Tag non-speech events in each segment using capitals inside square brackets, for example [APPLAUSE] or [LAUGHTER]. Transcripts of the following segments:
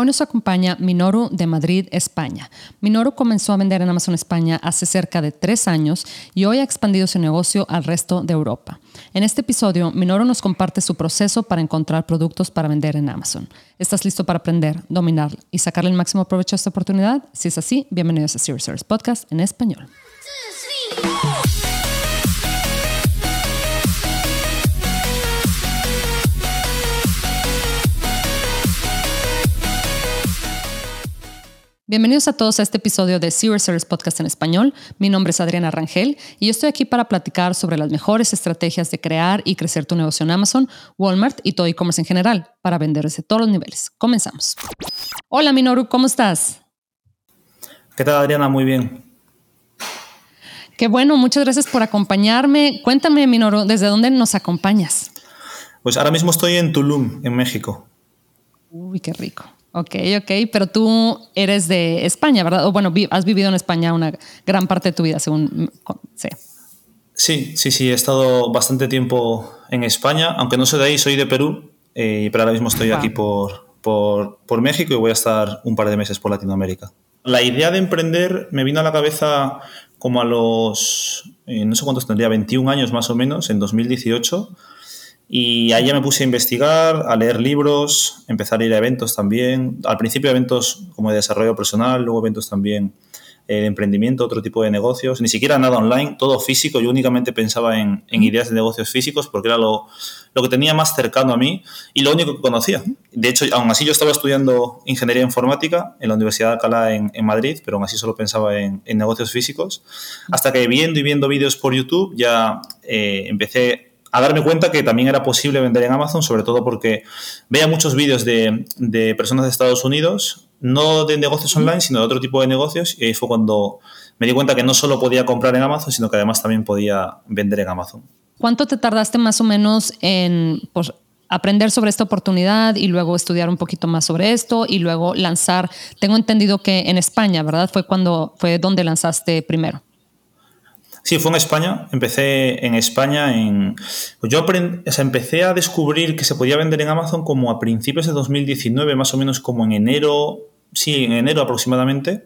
Hoy nos acompaña Minoru de Madrid, España. Minoru comenzó a vender en Amazon España hace cerca de tres años y hoy ha expandido su negocio al resto de Europa. En este episodio, Minoru nos comparte su proceso para encontrar productos para vender en Amazon. ¿Estás listo para aprender, dominar y sacarle el máximo provecho a esta oportunidad? Si es así, bienvenidos a Service Podcast en español. Bienvenidos a todos a este episodio de Serious Service Podcast en español. Mi nombre es Adriana Rangel y yo estoy aquí para platicar sobre las mejores estrategias de crear y crecer tu negocio en Amazon, Walmart y todo e-commerce en general para vender desde todos los niveles. Comenzamos. Hola Minoru, ¿cómo estás? ¿Qué tal Adriana? Muy bien. Qué bueno, muchas gracias por acompañarme. Cuéntame Minoru, ¿desde dónde nos acompañas? Pues ahora mismo estoy en Tulum, en México. Uy, qué rico. Ok, ok, pero tú eres de España, ¿verdad? O bueno, has vivido en España una gran parte de tu vida, según sé. Sí, sí, sí, he estado bastante tiempo en España, aunque no soy de ahí, soy de Perú, eh, pero ahora mismo estoy aquí por, por, México y voy a estar un par de meses por Latinoamérica. La idea de emprender me vino a la cabeza como a los, eh, no sé cuántos tendría, 21 años más o menos, en 2018 y ahí ya me puse a investigar, a leer libros, empezar a ir a eventos también. Al principio eventos como de desarrollo personal, luego eventos también eh, de emprendimiento, otro tipo de negocios. Ni siquiera nada online, todo físico. Yo únicamente pensaba en, ideas de negocios físicos porque era lo, lo, que tenía más cercano a mí y lo único que conocía. De hecho, aún así yo estaba estudiando ingeniería informática en la Universidad de Alcalá en, en Madrid, pero aún así solo pensaba en, en, negocios físicos. Hasta que viendo y viendo vídeos por YouTube ya eh, empecé a darme cuenta que también era posible vender en Amazon, sobre todo porque veía muchos vídeos de, de, personas de Estados Unidos, no de negocios online, sino de otro tipo de negocios, y ahí fue cuando me di cuenta que no solo podía comprar en Amazon, sino que además también podía vender en Amazon. ¿Cuánto te tardaste más o menos en pues, aprender sobre esta oportunidad y luego estudiar un poquito más sobre esto y luego lanzar? Tengo entendido que en España, ¿verdad? Fue cuando fue donde lanzaste primero. Sí, fue en España. Empecé en España en... Pues yo empecé a descubrir que se podía vender en Amazon como a principios de 2019, más o menos como en enero, sí, en enero aproximadamente.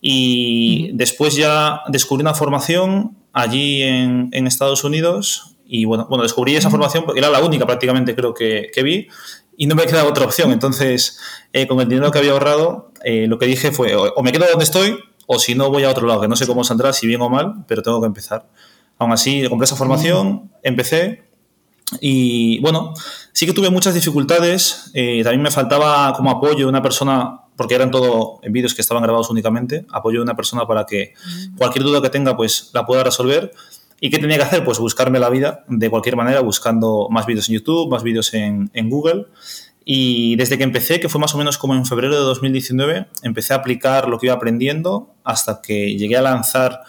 Y después ya descubrí una formación allí en, Estados Unidos y bueno, bueno, descubrí esa formación porque era la única prácticamente creo que, vi y no me quedaba otra opción. Entonces, eh, con el dinero que había ahorrado, eh, lo que dije fue o me quedo donde estoy o si no voy a otro lado, que no sé cómo saldrá, si bien o mal, pero tengo que empezar. Aún así, compré esa formación, empecé y bueno, sí que tuve muchas dificultades, eh, también me faltaba como apoyo una persona, porque eran todo en vídeos que estaban grabados únicamente, apoyo de una persona para que cualquier duda que tenga pues la pueda resolver. ¿Y qué tenía que hacer? Pues buscarme la vida de cualquier manera, buscando más vídeos en YouTube, más vídeos en, en Google. Y desde que empecé, que fue más o menos como en febrero de 2019, empecé a aplicar lo que iba aprendiendo hasta que llegué a lanzar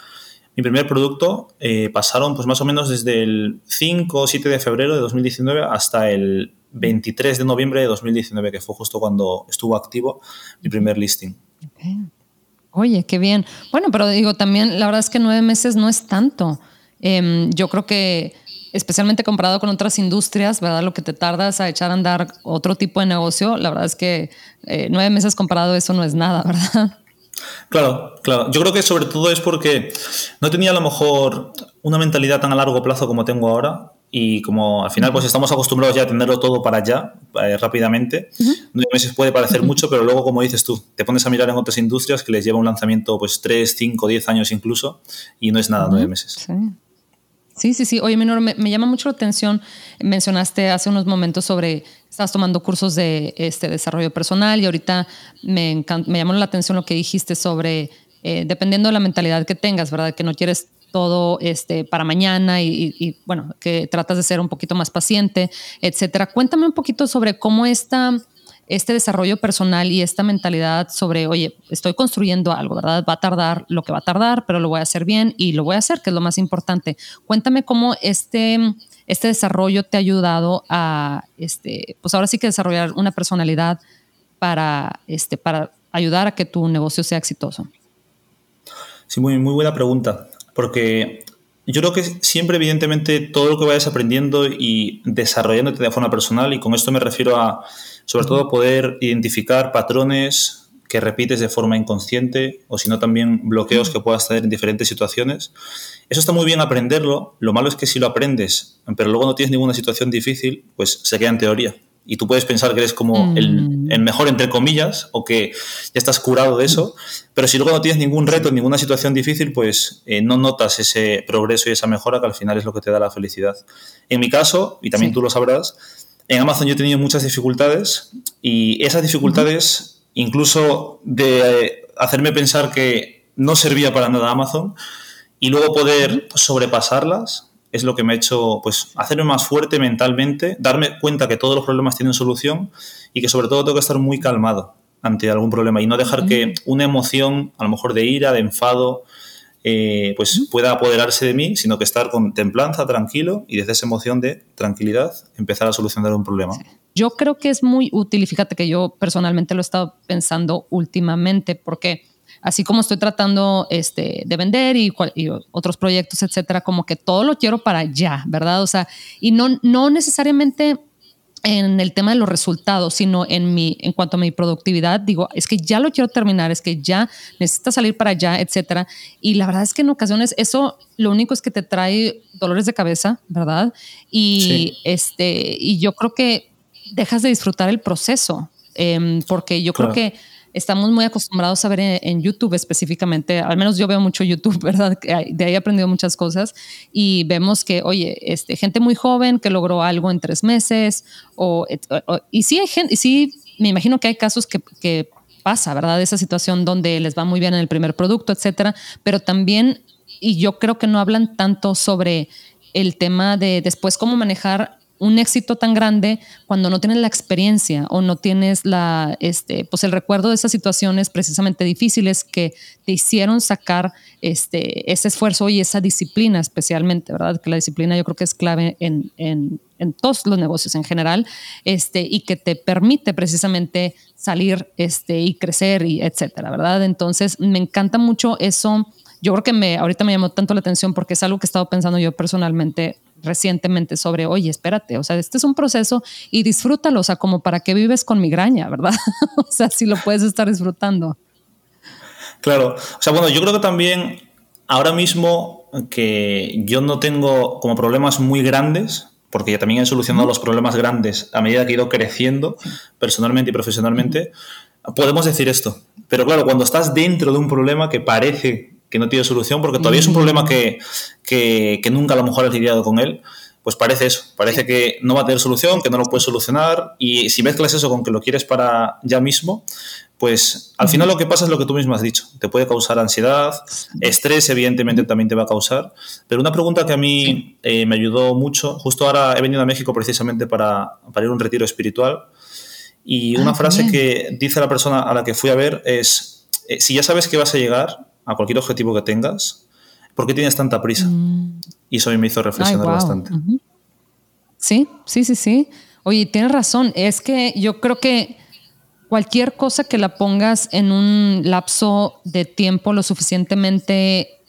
mi primer producto. Eh, pasaron pues más o menos desde el 5 o 7 de febrero de 2019 hasta el 23 de noviembre de 2019, que fue justo cuando estuvo activo mi primer listing. Oye, qué bien. Bueno, pero digo, también la verdad es que nueve meses no es tanto. Em, yo creo que especialmente comparado con otras industrias, ¿verdad? Lo que te tardas a echar a andar otro tipo de negocio, la verdad es que eh, nueve meses comparado eso no es nada, [LAUGHS] ¿verdad? Claro, claro. Yo creo que sobre todo es porque no tenía a lo mejor una mentalidad tan a largo plazo como tengo ahora y como al final pues estamos acostumbrados ya a tenerlo todo para allá eh, rápidamente, nueve meses puede parecer mucho, pero luego como dices tú, te pones a mirar en otras industrias que les lleva un lanzamiento pues tres, cinco, diez años incluso y no es nada nueve meses. Sí. Sí, sí, sí. Oye, Menor, me, llama mucho la atención. Mencionaste hace unos momentos sobre, estás tomando cursos de este, desarrollo personal y ahorita me, me llamó la atención lo que dijiste sobre, eh, dependiendo de la mentalidad que tengas, ¿verdad? Que no quieres todo este, para mañana y, y, bueno, que tratas de ser un poquito más paciente, etcétera. Cuéntame un poquito sobre cómo esta este desarrollo personal y esta mentalidad sobre, oye, estoy construyendo algo, ¿verdad? Va a tardar lo que va a tardar, pero lo voy a hacer bien y lo voy a hacer, que es lo más importante. Cuéntame cómo este, este desarrollo te ha ayudado a, este, pues ahora sí que desarrollar una personalidad para, este, para ayudar a que tu negocio sea exitoso. Sí, muy, muy buena pregunta, porque yo creo que siempre, evidentemente, todo lo que vayas aprendiendo y desarrollándote de forma personal, y con esto me refiero a, sobre todo, poder identificar patrones que repites de forma inconsciente o si no también bloqueos que puedas tener en diferentes situaciones. Eso está muy bien aprenderlo, lo malo es que si lo aprendes, pero luego no tienes ninguna situación difícil, pues se queda en teoría y tú puedes pensar que eres como mm. el, mejor entre comillas o que ya estás curado de eso, pero si luego no tienes ningún reto, ninguna situación difícil, pues eh, no notas ese progreso y esa mejora que al final es lo que te da la felicidad. En mi caso, y también tú lo sabrás, en Amazon yo he tenido muchas dificultades y esas dificultades, incluso de hacerme pensar que no servía para nada Amazon y luego poder sobrepasarlas, es lo que me ha hecho pues, hacerme más fuerte mentalmente, darme cuenta que todos los problemas tienen solución y que sobre todo tengo que estar muy calmado ante algún problema y no dejar que una emoción, a lo mejor de ira, de enfado, eh, pues pueda apoderarse de mí, sino que estar con templanza, tranquilo y desde esa emoción de tranquilidad empezar a solucionar un problema. Yo creo que es muy útil y fíjate que yo personalmente lo he estado pensando últimamente porque así como estoy tratando este, de vender y, otros proyectos, etcétera, como que todo lo quiero para ya, ¿verdad? O sea, y no, no necesariamente en el tema de los resultados, sino en mi, en cuanto a mi productividad, digo, es que ya lo quiero terminar, es que ya necesita salir para allá, etcétera. Y la verdad es que en ocasiones eso lo único es que te trae dolores de cabeza, ¿verdad? Y este, y yo creo que dejas de disfrutar el proceso, em, porque yo creo que estamos muy acostumbrados a ver en, YouTube específicamente, al menos yo veo mucho YouTube, [LAUGHS] ¿verdad? De ahí he aprendido muchas cosas y vemos que, oye, este, gente muy joven que logró algo en tres meses, o, y sí hay gente, y sí, me imagino que hay casos que, que pasa, ¿verdad? Esa situación donde les va muy bien en el primer producto, etcétera, pero también, y yo creo que no hablan tanto sobre el tema de después cómo manejar un éxito tan grande cuando no tienes la experiencia o no tienes la, este, pues el recuerdo de esas situaciones precisamente difíciles que te hicieron sacar este, ese esfuerzo y esa disciplina especialmente, ¿verdad? Que la disciplina yo creo que es clave en, en, en todos los negocios en general este, y que te permite precisamente salir este, y crecer y etcétera, ¿verdad? Entonces me encanta mucho eso. Yo creo que me, ahorita me llamó tanto la atención porque es algo que he estado pensando yo personalmente recientemente sobre, oye, espérate, o sea, este es un proceso y disfrútalo, o sea, como para que vives con migraña, ¿verdad? [LAUGHS] o sea, si lo puedes estar disfrutando. Claro, o sea, bueno, yo creo que también ahora mismo que yo no tengo como problemas muy grandes, porque ya también he solucionado los problemas grandes a medida que he ido creciendo personalmente y profesionalmente, podemos decir esto. Pero claro, cuando estás dentro de un problema que parece que no tiene solución, porque todavía es un problema que, que, nunca a lo mejor has lidiado con él, pues parece eso, parece que no va a tener solución, que no lo puedes solucionar, y si mezclas eso con que lo quieres para ya mismo, pues al final lo que pasa es lo que tú mismo has dicho, te puede causar ansiedad, estrés evidentemente también te va a causar, pero una pregunta que a mí eh, me ayudó mucho, justo ahora he venido a México precisamente para, para ir a un retiro espiritual, y una ah, frase que dice la persona a la que fui a ver es, eh, si ya sabes que vas a llegar, a cualquier objetivo que tengas, ¿por qué tienes tanta prisa? Mm. Y eso me hizo reflexionar bastante. Sí, sí, sí, sí. Oye, tienes razón. Es que yo creo que cualquier cosa que la pongas en un lapso de tiempo lo suficientemente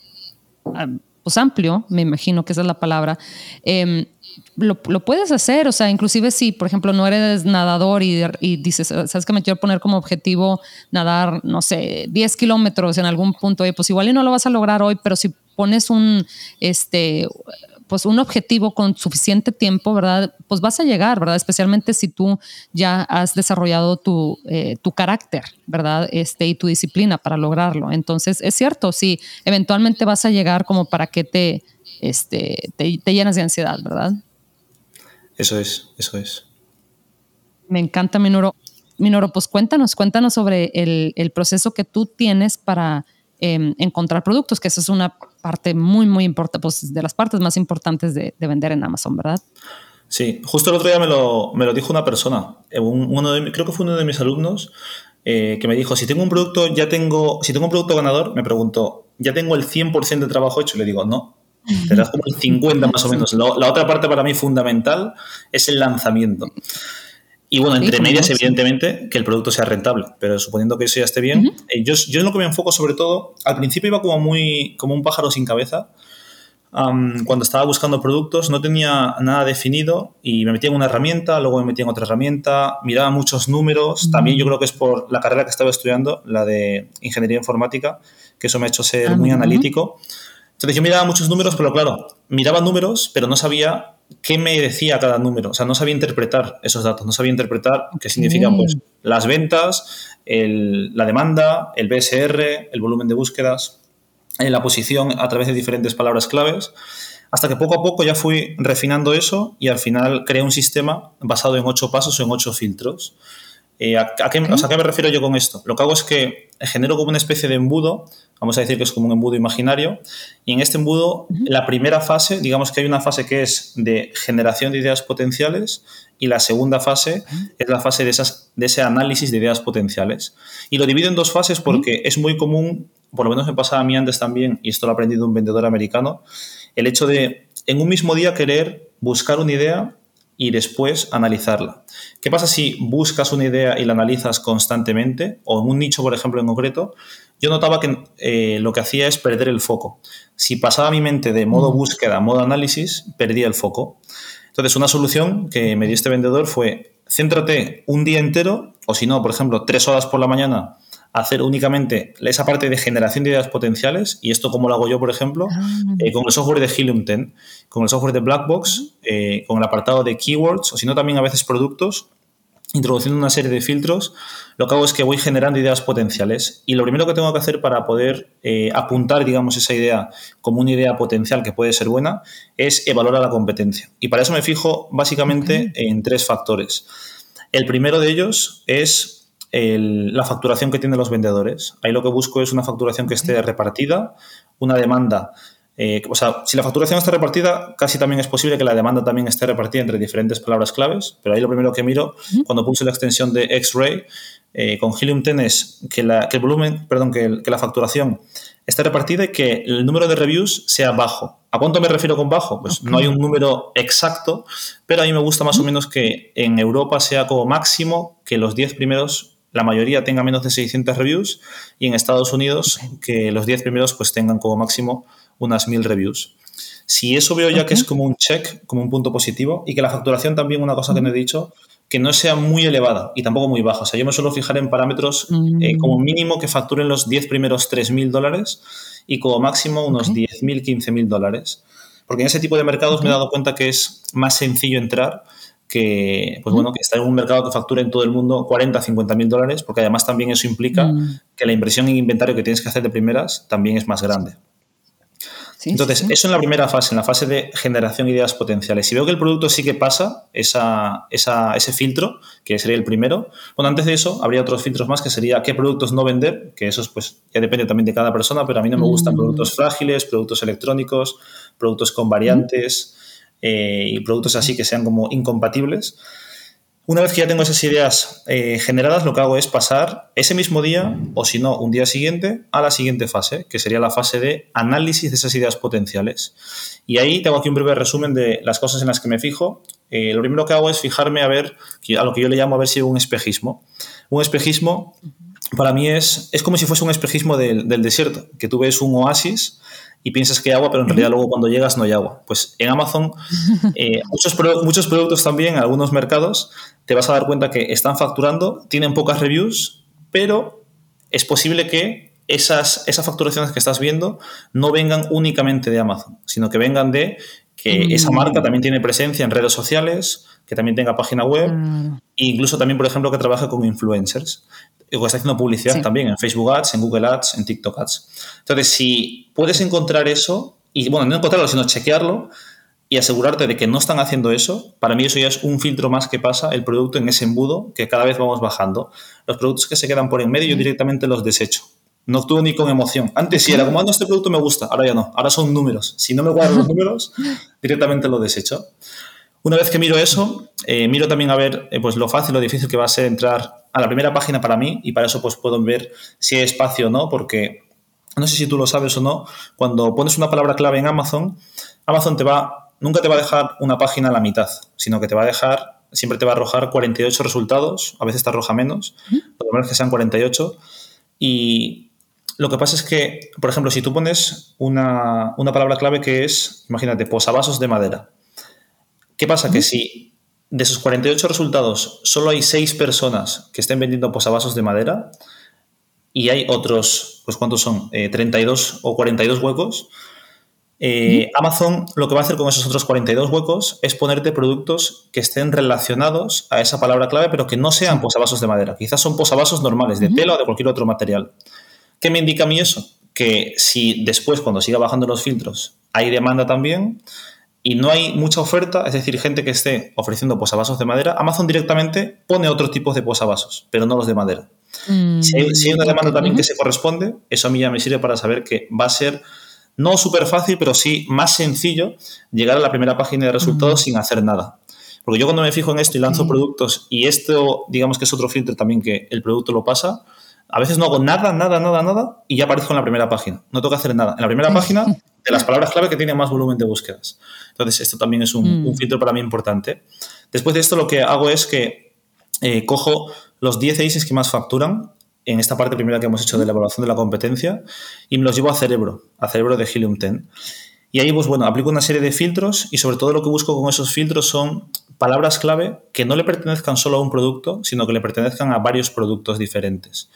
ah, pues amplio, me imagino que esa es la palabra, eh, lo, puedes hacer, o sea, inclusive si, por ejemplo, no eres nadador y, dices, sabes que me quiero poner como objetivo nadar, no sé, 10 kilómetros en algún punto, pues igual y no lo vas a lograr hoy, pero si pones un, este, pues un objetivo con suficiente tiempo, ¿verdad? Pues vas a llegar, ¿verdad? Especialmente si tú ya has desarrollado tu, eh, tu carácter, ¿verdad? Este, y tu disciplina para lograrlo. Entonces, es cierto, sí, eventualmente vas a llegar como para que te este, te, llenas de ansiedad, ¿verdad? Eso es, eso es. Me encanta, Minoro. Minoro, pues cuéntanos, cuéntanos sobre el, proceso que tú tienes para em, encontrar productos, que esa es una parte muy, muy importante, pues de las partes más importantes de, vender en Amazon, ¿verdad? Sí, justo el otro día me lo, me lo dijo una persona, eh, uno de, creo que fue uno de mis alumnos, eh, que me dijo, si tengo un producto, ya tengo, si tengo un producto ganador, me preguntó, ¿ya tengo el 100% de trabajo hecho? Y le digo, no, te das como el 50 más o menos. la otra parte para mí fundamental es el lanzamiento. Y bueno, entre medias, evidentemente, que el producto sea rentable, pero suponiendo que eso ya esté bien, eh, yo, yo en lo que me enfoco sobre todo, al principio iba como muy como un pájaro sin cabeza, cuando estaba buscando productos no tenía nada definido y me metía en una herramienta, luego me metía en otra herramienta, miraba muchos números, también yo creo que es por la carrera que estaba estudiando, la de ingeniería informática, que eso me ha hecho ser muy analítico. Entonces yo miraba muchos números, pero claro, miraba números, pero no sabía qué me decía cada número, o sea, no sabía interpretar esos datos, no sabía interpretar qué significan pues, las ventas, la demanda, el BSR, el volumen de búsquedas en la posición a través de diferentes palabras claves, hasta que poco a poco ya fui refinando eso y al final creé un sistema basado en ocho pasos o en ocho filtros. Eh, ¿a, qué, me refiero yo con esto? Lo que hago es que genero como una especie de embudo, vamos a decir que es como un embudo imaginario, y en este embudo, la primera fase, digamos que hay una fase que es de generación de ideas potenciales y la segunda fase es la fase de, esas, de ese análisis de ideas potenciales. Y lo divido en dos fases porque es muy común por lo menos me pasaba a mí antes también, y esto lo ha aprendido un vendedor americano, el hecho de en un mismo día querer buscar una idea y después analizarla. ¿Qué pasa si buscas una idea y la analizas constantemente, o en un nicho, por ejemplo, en concreto? Yo notaba que eh, lo que hacía es perder el foco. Si pasaba mi mente de modo mm. búsqueda a modo análisis, perdía el foco. Entonces, una solución que me dio este vendedor fue, céntrate un día entero, o si no, por ejemplo, tres horas por la mañana, hacer únicamente esa parte de generación de ideas potenciales, y esto como lo hago yo, por ejemplo, ah. eh, con el software de Helium 10, con el software de Blackbox, eh, con el apartado de keywords, o si no también a veces productos, introduciendo una serie de filtros, lo que hago es que voy generando ideas potenciales y lo primero que tengo que hacer para poder eh, apuntar, digamos, esa idea como una idea potencial que puede ser buena es evaluar la competencia. Y para eso me fijo básicamente en tres factores. El primero de ellos es la facturación que tienen los vendedores. Ahí lo que busco es una facturación que esté repartida, una demanda. Eh, o sea, si la facturación está repartida, casi también es posible que la demanda también esté repartida entre diferentes palabras claves, pero ahí lo primero que miro cuando puse la extensión de X-Ray eh, con Helium 10 es que, el volumen, perdón, que, la facturación esté repartida y que el número de reviews sea bajo. ¿A cuánto me refiero con bajo? Pues no hay un número exacto, pero a mí me gusta más o menos que en Europa sea como máximo que los 10 primeros la mayoría tenga menos de 600 reviews y en Estados Unidos que los 10 primeros pues tengan como máximo unas 1000 reviews. Si eso veo ya que es como un check, como un punto positivo y que la facturación también, una cosa que no he dicho, que no sea muy elevada y tampoco muy baja. O sea, yo me suelo fijar en parámetros eh, mm. como mínimo que facturen los 10 primeros 3.000 dólares y como máximo unos 10.000, 15.000 dólares. Porque en ese tipo de mercados me he dado cuenta que es más sencillo entrar que, pues bueno, que está en un mercado que factura en todo el mundo 40, 50 mil dólares, porque además también eso implica mm. que la inversión en inventario que tienes que hacer de primeras también es más grande. Entonces, eso en la primera fase, en la fase de generación de ideas potenciales. Si veo que el producto sí que pasa esa, ese filtro, que sería el primero, bueno, antes de eso habría otros filtros más que sería qué productos no vender, que eso pues ya depende también de cada persona, pero a mí no me gustan mm. productos frágiles, productos electrónicos, productos con variantes. Eh, y productos así que sean como incompatibles. Una vez que ya tengo esas ideas eh, generadas, lo que hago es pasar ese mismo día, o si no, un día siguiente, a la siguiente fase, que sería la fase de análisis de esas ideas potenciales. Y ahí tengo aquí un breve resumen de las cosas en las que me fijo. Eh, lo primero que hago es fijarme a ver, a lo que yo le llamo a ver si un espejismo. Un espejismo para mí es, es como si fuese un espejismo del, del desierto, que tú ves un oasis y piensas que hay agua, pero en realidad luego cuando llegas no hay agua. Pues en Amazon, [LAUGHS] eh, muchos, muchos productos también, en algunos mercados, te vas a dar cuenta que están facturando, tienen pocas reviews, pero es posible que esas, esas facturaciones que estás viendo no vengan únicamente de Amazon, sino que vengan de que esa marca también tiene presencia en redes sociales, que también tenga página web, e incluso también, por ejemplo, que trabaje con influencers o está haciendo publicidad también en Facebook Ads, en Google Ads, en TikTok Ads. Entonces, si puedes encontrar eso, y bueno, no encontrarlo, sino chequearlo y asegurarte de que no están haciendo eso, para mí eso ya es un filtro más que pasa el producto en ese embudo que cada vez vamos bajando. Los productos que se quedan por en medio yo directamente los desecho. No actúo ni con emoción. Antes sí era como, ah, no, este producto me gusta, ahora ya no, ahora son números. Si no me guardo los números, [LAUGHS] directamente lo desecho. Una vez que miro eso, eh, miro también a ver eh, pues lo fácil o difícil que va a ser entrar a la primera página para mí y para eso pues puedo ver si hay espacio o no, porque no sé si tú lo sabes o no, cuando pones una palabra clave en Amazon, Amazon te va, nunca te va a dejar una página a la mitad, sino que te va a dejar, siempre te va a arrojar 48 resultados, a veces te arroja menos, por lo menos que sean 48, y Lo que pasa es que, por ejemplo, si tú pones una, palabra clave que es, imagínate, posavasos de madera. ¿Qué pasa? Que si de esos 48 resultados solo hay 6 personas que estén vendiendo posavasos de madera y hay otros, pues ¿cuántos son? 32 eh, o 42 huecos, eh, Amazon lo que va a hacer con esos otros 42 huecos es ponerte productos que estén relacionados a esa palabra clave, pero que no sean posavasos de madera. Quizás son posavasos normales, de tela o de cualquier otro material. ¿Qué me indica a mí eso? Que si después, cuando siga bajando los filtros, hay demanda también y no hay mucha oferta, es decir, gente que esté ofreciendo posavasos de madera, Amazon directamente pone otro tipo de posavasos, pero no los de madera. Mm, si, hay, una demanda también que se corresponde, eso a mí ya me sirve para saber que va a ser no súper fácil, pero sí más sencillo llegar a la primera página de resultados sin hacer nada. Porque yo cuando me fijo en esto y lanzo productos y esto, digamos que es otro filtro también que el producto lo pasa, a veces no hago nada, nada, nada, nada y ya aparezco en la primera página. No tengo que hacer nada. En la primera [LAUGHS] página de las palabras clave que tienen más volumen de búsquedas. Entonces, esto también es un, mm. filtro para mí importante. Después de esto, lo que hago es que eh, cojo los 10 ACEs que más facturan en esta parte primera que hemos hecho de la evaluación de la competencia y me los llevo a Cerebro, a Cerebro de Helium 10. Y ahí, pues bueno, aplico una serie de filtros y sobre todo lo que busco con esos filtros son palabras clave que no le pertenezcan solo a un producto, sino que le pertenezcan a varios productos diferentes.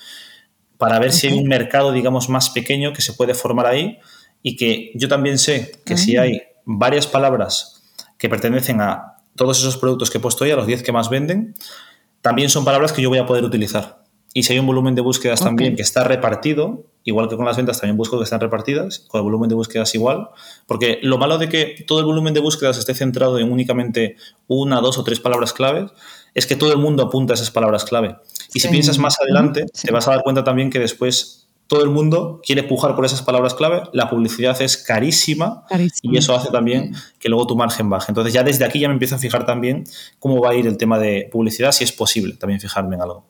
Para ver si hay un mercado, digamos, más pequeño que se puede formar ahí y que yo también sé que si ah. hay varias palabras que pertenecen a todos esos productos que he puesto ahí, a los 10 que más venden, también son palabras que yo voy a poder utilizar. Y si hay un volumen de búsquedas también que está repartido, igual que con las ventas también busco que están repartidas, con el volumen de búsquedas igual, porque lo malo de que todo el volumen de búsquedas esté centrado en únicamente una, dos o tres palabras claves, es que todo el mundo apunta a esas palabras clave. Y si piensas más adelante, te vas a dar cuenta también que después todo el mundo quiere pujar por esas palabras clave, la publicidad es carísima, y eso hace también que luego tu margen baje. Entonces ya desde aquí ya me empiezo a fijar también cómo va a ir el tema de publicidad, si es posible también fijarme en algo.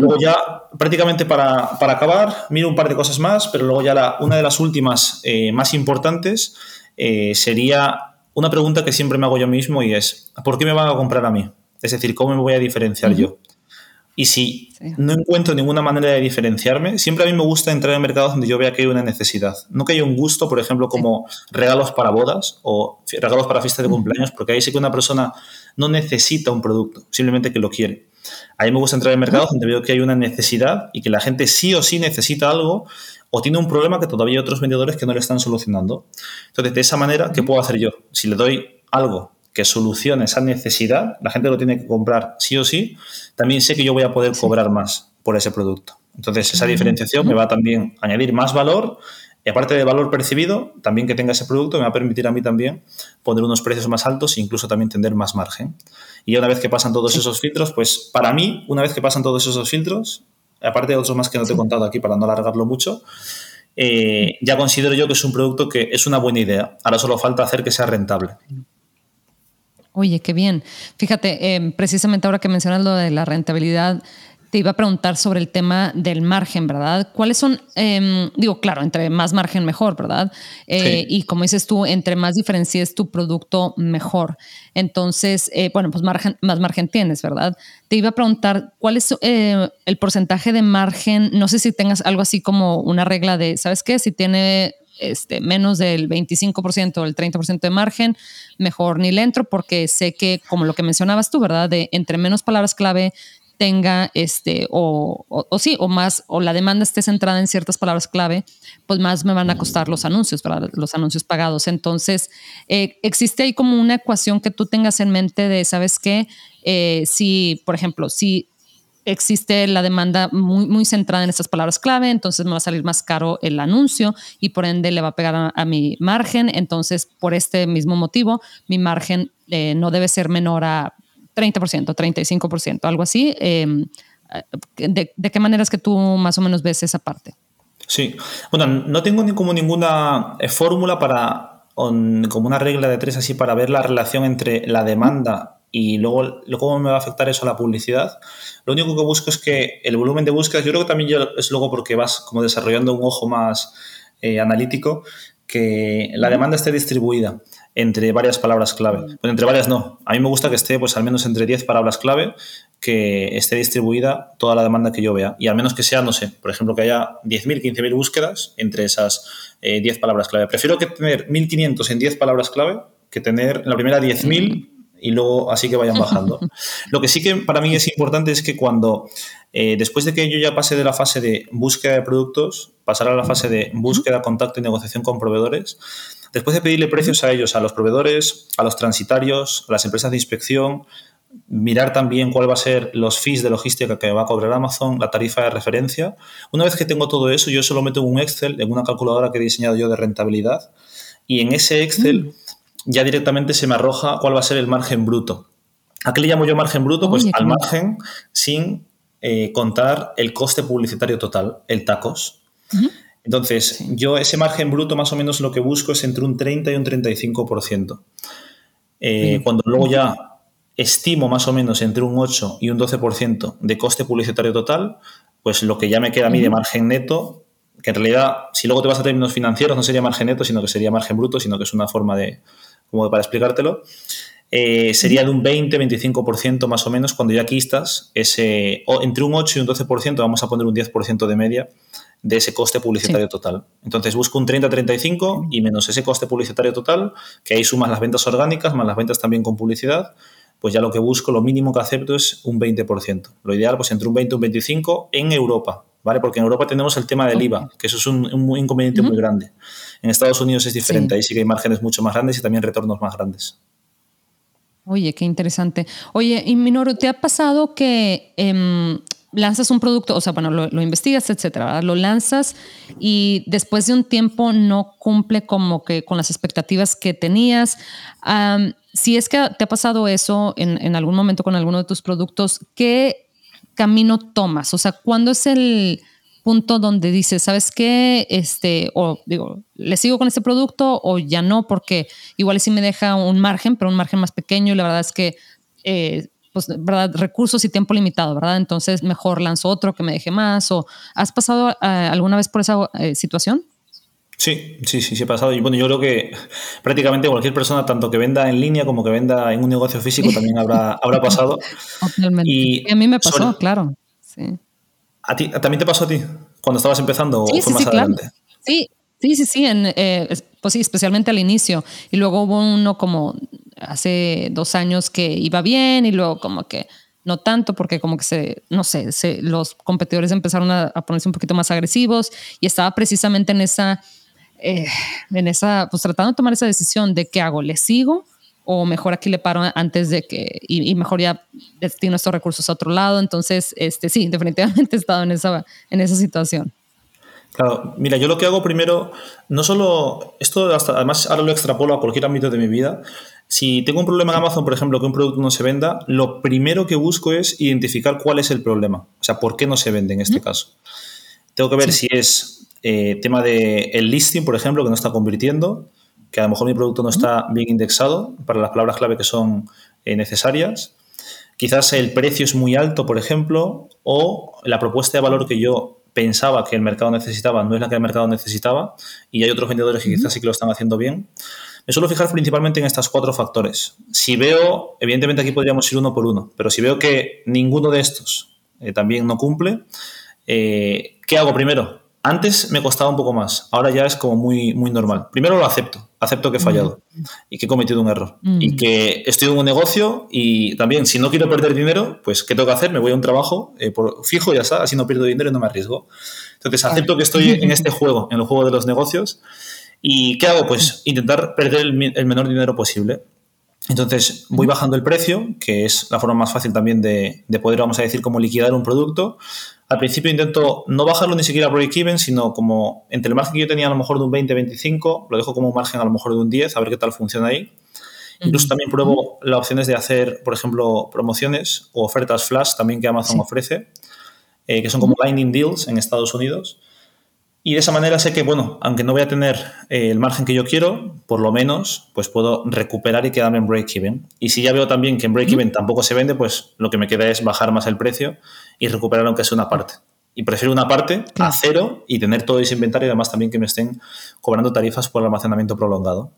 Luego ya, prácticamente para, acabar, miro un par de cosas más, pero luego ya la, una de las últimas eh, más importantes eh, sería una pregunta que siempre me hago yo mismo y es, ¿por qué me van a comprar a mí? Es decir, ¿cómo me voy a diferenciar yo? Y si no encuentro ninguna manera de diferenciarme, siempre a mí me gusta entrar en mercados donde yo vea que hay una necesidad. No que haya un gusto, por ejemplo, como regalos para bodas o regalos para fiestas de cumpleaños, porque ahí sí que una persona no necesita un producto, simplemente que lo quiere. Ahí me gusta entrar en mercados donde veo que hay una necesidad y que la gente sí o sí necesita algo o tiene un problema que todavía hay otros vendedores que no le están solucionando. Entonces, de esa manera, ¿qué puedo hacer yo? Si le doy algo que solucione esa necesidad, la gente lo tiene que comprar sí o sí, también sé que yo voy a poder cobrar más por ese producto. Entonces, esa diferenciación me va también a añadir más valor y aparte de valor percibido, también que tenga ese producto me va a permitir a mí también poner unos precios más altos e incluso también tener más margen. Y una vez que pasan todos esos filtros, pues para mí, una vez que pasan todos esos filtros, aparte de otros más que no te he contado aquí para no alargarlo mucho, eh, ya considero yo que es un producto que es una buena idea. Ahora solo falta hacer que sea rentable. Oye, qué bien. Fíjate, eh, precisamente ahora que mencionas lo de la rentabilidad, te iba a preguntar sobre el tema del margen, ¿verdad? ¿Cuáles son, em, digo, claro, entre más margen mejor, ¿verdad? Eh, y como dices tú, entre más diferencies tu producto, mejor. Entonces, eh, bueno, pues margen, más margen tienes, ¿verdad? Te iba a preguntar, ¿cuál es eh, el porcentaje de margen? No sé si tengas algo así como una regla de, ¿sabes qué? Si tiene este, menos del 25% o el 30% de margen, mejor ni le entro porque sé que, como lo que mencionabas tú, ¿verdad? De entre menos palabras clave tenga este o, o, sí o más o la demanda esté centrada en ciertas palabras clave pues más me van a costar los anuncios para los anuncios pagados. Entonces eh, existe ahí como una ecuación que tú tengas en mente de sabes qué eh, si por ejemplo si existe la demanda muy, muy centrada en estas palabras clave, entonces me va a salir más caro el anuncio y por ende le va a pegar a, mi margen. Entonces, por este mismo motivo, mi margen eh, no debe ser menor a 30%, 35%, algo así. Em, ¿de, qué manera es que tú más o menos ves esa parte? Sí, bueno, no tengo ni como ninguna eh, fórmula para, como una regla de tres así para ver la relación entre la demanda y luego cómo me va a afectar eso a la publicidad. Lo único que busco es que el volumen de búsqueda, yo creo que también es luego porque vas como desarrollando un ojo más eh, analítico, que la demanda esté distribuida entre varias palabras clave. Bueno, entre varias no. A mí me gusta que esté pues al menos entre 10 palabras clave que esté distribuida toda la demanda que yo vea. Y al menos que sea, no sé, por ejemplo, que haya 10.000, 15.000 búsquedas entre esas 10 eh, palabras clave. Prefiero que tener 1.500 en 10 palabras clave que tener en la primera 10.000 y luego así que vayan bajando. [LAUGHS] Lo que sí que para mí es importante es que cuando, eh, después de que yo ya pase de la fase de búsqueda de productos, pasar a la fase de búsqueda, contacto y negociación con proveedores, después de pedirle precios a ellos, a los proveedores, a los transitarios, a las empresas de inspección, mirar también cuál va a ser los fees de logística que va a cobrar Amazon, la tarifa de referencia. Una vez que tengo todo eso, yo solo meto en un Excel, en una calculadora que he diseñado yo de rentabilidad, y en ese Excel mm. Ya directamente se me arroja cuál va a ser el margen bruto. ¿A qué le llamo yo margen bruto? Pues al margen sin eh, contar el coste publicitario total, el tacos. Entonces, yo ese margen bruto más o menos lo que busco es entre un 30 y un 35%. Eh, cuando luego ya estimo más o menos entre un 8 y un 12% de coste publicitario total, pues lo que ya me queda a mí de margen neto, que en realidad, si luego te vas a términos financieros, no sería margen neto, sino que sería margen bruto, sino que es una forma de, como para explicártelo, eh, sería de un 20-25% más o menos cuando ya aquí estás, ese, entre un 8 y un 12%, vamos a poner un 10% de media de ese coste publicitario total. Entonces busco un 30-35 y menos ese coste publicitario total, que ahí sumas las ventas orgánicas, más las ventas también con publicidad, pues ya lo que busco, lo mínimo que acepto es un 20%. Lo ideal, pues entre un 20 y un 25 en Europa, ¿vale? Porque en Europa tenemos el tema del IVA, que eso es un, inconveniente muy grande. En Estados Unidos es diferente, ahí sí que hay márgenes mucho más grandes y también retornos más grandes. Oye, qué interesante. Oye, y Minoro, ¿te ha pasado que em, lanzas un producto, o sea, bueno, lo, investigas, etcétera, lo lanzas y después de un tiempo no cumple como que con las expectativas que tenías. si es que te ha pasado eso en, en, algún momento con alguno de tus productos, ¿qué camino tomas? O sea, ¿cuándo es el punto donde dices, ¿sabes qué? Este, o digo, ¿le sigo con este producto o ya no? Porque igual sí me deja un margen, pero un margen más pequeño y la verdad es que eh, pues, ¿verdad? Recursos y tiempo limitado, ¿verdad? Entonces mejor lanzo otro que me deje más. ¿O has pasado eh, alguna vez por esa eh, situación? Sí, sí, sí, sí he pasado. Y bueno, yo creo que prácticamente cualquier persona, tanto que venda en línea como que venda en un negocio físico, también habrá, habrá pasado. [LAUGHS] Y a mí me pasó, claro. Sí. ¿A ti, ¿También te pasó a ti cuando estabas empezando sí, o fue sí, más adelante? Claro. Sí, sí, sí, sí. En, eh, pues sí, especialmente al inicio. Y luego hubo uno como hace dos años que iba bien y luego como que no tanto porque como que se, no sé, se, los competidores empezaron a, ponerse un poquito más agresivos y estaba precisamente en esa, eh, en esa, pues tratando de tomar esa decisión de qué hago, ¿le sigo? O mejor aquí le paro antes de que, y, mejor ya destino estos recursos a otro lado. Entonces, este, sí, definitivamente [LAUGHS] he estado en esa, en esa situación. Claro, mira, yo lo que hago primero, no solo, esto hasta, además ahora lo extrapolo a cualquier ámbito de mi vida, si tengo un problema en Amazon, por ejemplo, que un producto no se venda, lo primero que busco es identificar cuál es el problema, o sea, por qué no se vende en este caso. Tengo que ver si es eh, tema de el listing, por ejemplo, que no está convirtiendo, que a lo mejor mi producto no está bien indexado para las palabras clave que son eh, necesarias. Quizás el precio es muy alto, por ejemplo, o la propuesta de valor que yo pensaba que el mercado necesitaba no es la que el mercado necesitaba y hay otros vendedores que quizás sí que lo están haciendo bien. Me suelo fijar principalmente en estos cuatro factores. Si veo, evidentemente aquí podríamos ir uno por uno, pero si veo que ninguno de estos eh, también no cumple, eh, ¿qué hago primero? Antes me costaba un poco más, ahora ya es como muy, muy normal. Primero lo acepto, acepto que he fallado y que he cometido un error y que estoy en un negocio y también si no quiero perder dinero, pues ¿qué tengo que hacer? Me voy a un trabajo eh, por fijo ya está, así no pierdo dinero y no me arriesgo. Entonces acepto que estoy [LAUGHS] en este juego, en el juego de los negocios ¿Y qué hago? Pues intentar perder el, menor dinero posible. Entonces voy bajando el precio, que es la forma más fácil también de, poder, vamos a decir, como liquidar un producto. Al principio intento no bajarlo ni siquiera a break-even, sino como entre el margen que yo tenía a lo mejor de un 20-25, lo dejo como un margen a lo mejor de un 10, a ver qué tal funciona ahí. Incluso también pruebo las opciones de hacer, por ejemplo, promociones o ofertas flash también que Amazon ofrece, eh, que son como Lightning Deals en Estados Unidos. Y de esa manera sé que, bueno, aunque no voy a tener eh, el margen que yo quiero, por lo menos, pues puedo recuperar y quedarme en break-even. Y si ya veo también que en break-even tampoco se vende, pues lo que me queda es bajar más el precio y recuperar aunque sea una parte. Y prefiero una parte a cero y tener todo ese inventario y además también que me estén cobrando tarifas por el almacenamiento prolongado.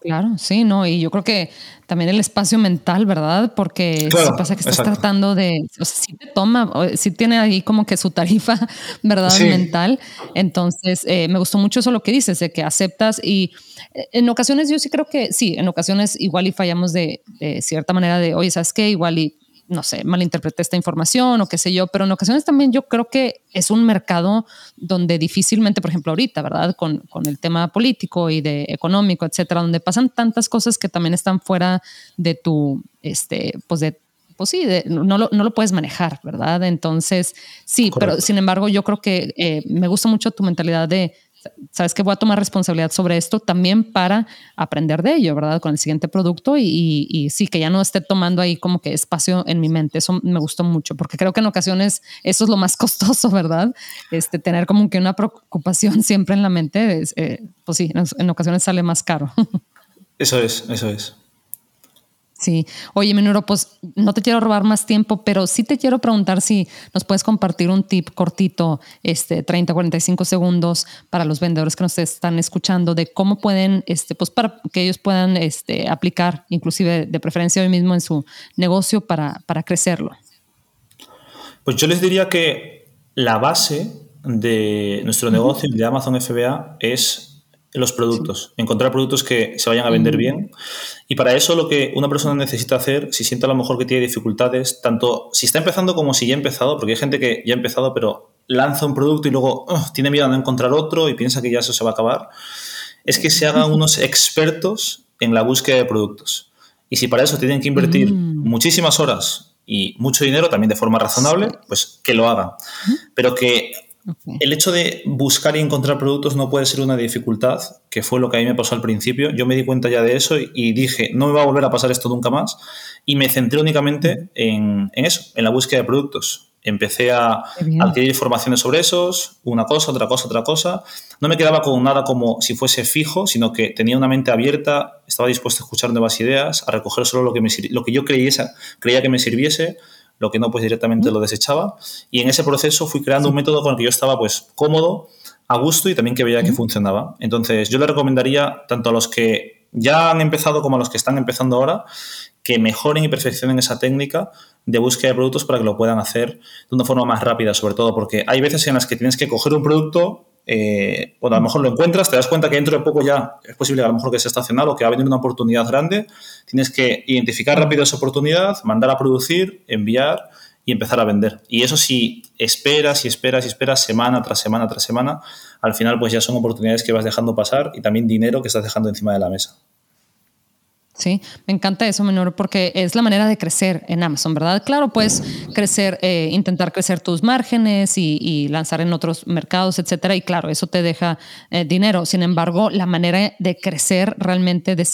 Claro, sí, no, y yo creo que también el espacio mental, ¿verdad? Porque si pasa que estás tratando de, o sea, si te toma, si tiene ahí como que su tarifa, [LAUGHS] ¿verdad? Mental. Entonces, eh, me gustó mucho eso lo que dices, de que aceptas y eh, en ocasiones yo sí creo que sí, en ocasiones igual y fallamos de, de cierta manera de, oye, ¿sabes qué? Igual y no sé, malinterpreté esta información o qué sé yo, pero en ocasiones también yo creo que es un mercado donde difícilmente, por ejemplo, ahorita, ¿verdad? Con, con el tema político y de económico, etcétera, donde pasan tantas cosas que también están fuera de tu, este, pues de pues sí, no, lo, no, lo, puedes manejar, ¿verdad? Entonces, sí, pero sin embargo, yo creo que eh, me gusta mucho tu mentalidad de sabes que voy a tomar responsabilidad sobre esto también para aprender de ello, ¿verdad? Con el siguiente producto y, sí, que ya no esté tomando ahí como que espacio en mi mente. Eso me gustó mucho porque creo que en ocasiones eso es lo más [LAUGHS] costoso, ¿verdad? Este, tener como que una preocupación siempre en la mente, eh, pues sí, en ocasiones sale más caro. [LAUGHS] Eso es, eso es. Sí. Oye, Menuro, pues no te quiero robar más tiempo, pero sí te quiero preguntar si nos puedes compartir un tip cortito, este, 30, 45 segundos para los vendedores que nos están escuchando de cómo pueden, este, pues para que ellos puedan este, aplicar, inclusive de preferencia hoy mismo en su negocio para, para crecerlo. Pues yo les diría que la base de nuestro negocio de Amazon FBA es los productos, encontrar productos que se vayan a vender bien. Y para eso lo que una persona necesita hacer, si siente a lo mejor que tiene dificultades, tanto si está empezando como si ya ha empezado, porque hay gente que ya ha empezado pero lanza un producto y luego tiene miedo a no encontrar otro y piensa que ya eso se va a acabar, es que se hagan unos expertos en la búsqueda de productos. Y si para eso tienen que invertir muchísimas horas y mucho dinero, también de forma razonable, pues que lo hagan. Pero que el hecho de buscar y encontrar productos no puede ser una dificultad, que fue lo que a mí me pasó al principio. Yo me di cuenta ya de eso y, dije, no me va a volver a pasar esto nunca más. Y me centré únicamente en, eso, en la búsqueda de productos. Empecé a adquirir informaciones sobre esos, una cosa, otra cosa, otra cosa. No me quedaba con nada como si fuese fijo, sino que tenía una mente abierta, estaba dispuesto a escuchar nuevas ideas, a recoger solo lo que, me, lo que yo creyese, creía que me sirviese lo que no, pues directamente lo desechaba. Y en ese proceso fui creando un método con el que yo estaba pues cómodo, a gusto y también que veía que funcionaba. Entonces yo le recomendaría tanto a los que ya han empezado como a los que están empezando ahora que mejoren y perfeccionen esa técnica de búsqueda de productos para que lo puedan hacer de una forma más rápida, sobre todo porque hay veces en las que tienes que coger un producto eh, a lo mejor lo encuentras, te das cuenta que dentro de poco ya es posible a lo mejor que sea estacionado, que va a venir una oportunidad grande, tienes que identificar rápido esa oportunidad, mandar a producir, enviar y empezar a vender. Y eso si esperas y esperas y esperas semana tras semana tras semana, al final pues ya son oportunidades que vas dejando pasar y también dinero que estás dejando encima de la mesa. Sí, me encanta eso, Menor, porque es la manera de crecer en Amazon, ¿verdad? Claro, puedes crecer, eh, intentar crecer tus márgenes y, lanzar en otros mercados, etcétera, y claro, eso te deja eh, dinero. Sin embargo, la manera de crecer realmente, de,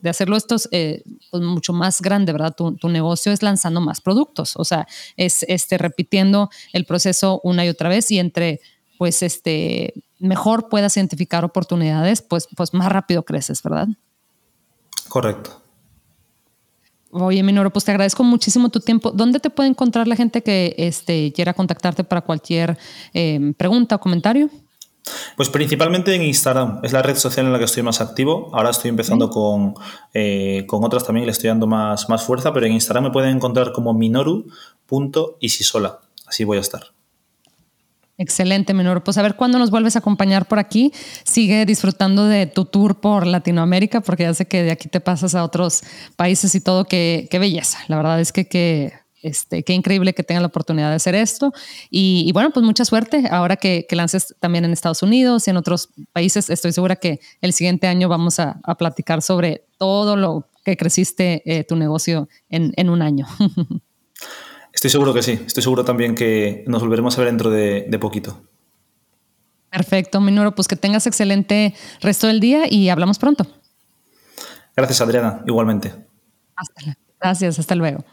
de hacerlo esto es eh, pues, mucho más grande, ¿verdad? Tu, negocio es lanzando más productos, o sea, es este, repitiendo el proceso una y otra vez y entre, pues, este, mejor puedas identificar oportunidades, pues, pues más rápido creces, ¿verdad? Correcto. Oye, Minoro, pues te agradezco muchísimo tu tiempo. ¿Dónde te puede encontrar la gente que este, quiera contactarte para cualquier em, pregunta o comentario? Pues principalmente en Instagram, es la red social en la que estoy más activo. Ahora estoy empezando con, eh, con, otras también, le estoy dando más, más fuerza, pero en Instagram me pueden encontrar como minoru.isisola. Así voy a estar. Excelente, Menor. Pues a ver cuándo nos vuelves a acompañar por aquí. Sigue disfrutando de tu tour por Latinoamérica, porque ya sé que de aquí te pasas a otros países y todo. Qué, qué belleza. La verdad es que qué, este, qué increíble que tengan la oportunidad de hacer esto. Y, bueno, pues mucha suerte. Ahora que, lances también en Estados Unidos y en otros países, estoy segura que el siguiente año vamos a, platicar sobre todo lo que creciste eh, tu negocio en, en un año. [LAUGHS] Estoy seguro que sí. Estoy seguro también que nos volveremos a ver dentro de, poquito. Perfecto, Minoro. Pues que tengas excelente resto del día y hablamos pronto. Gracias, Adriana. Igualmente. gracias. Hasta luego.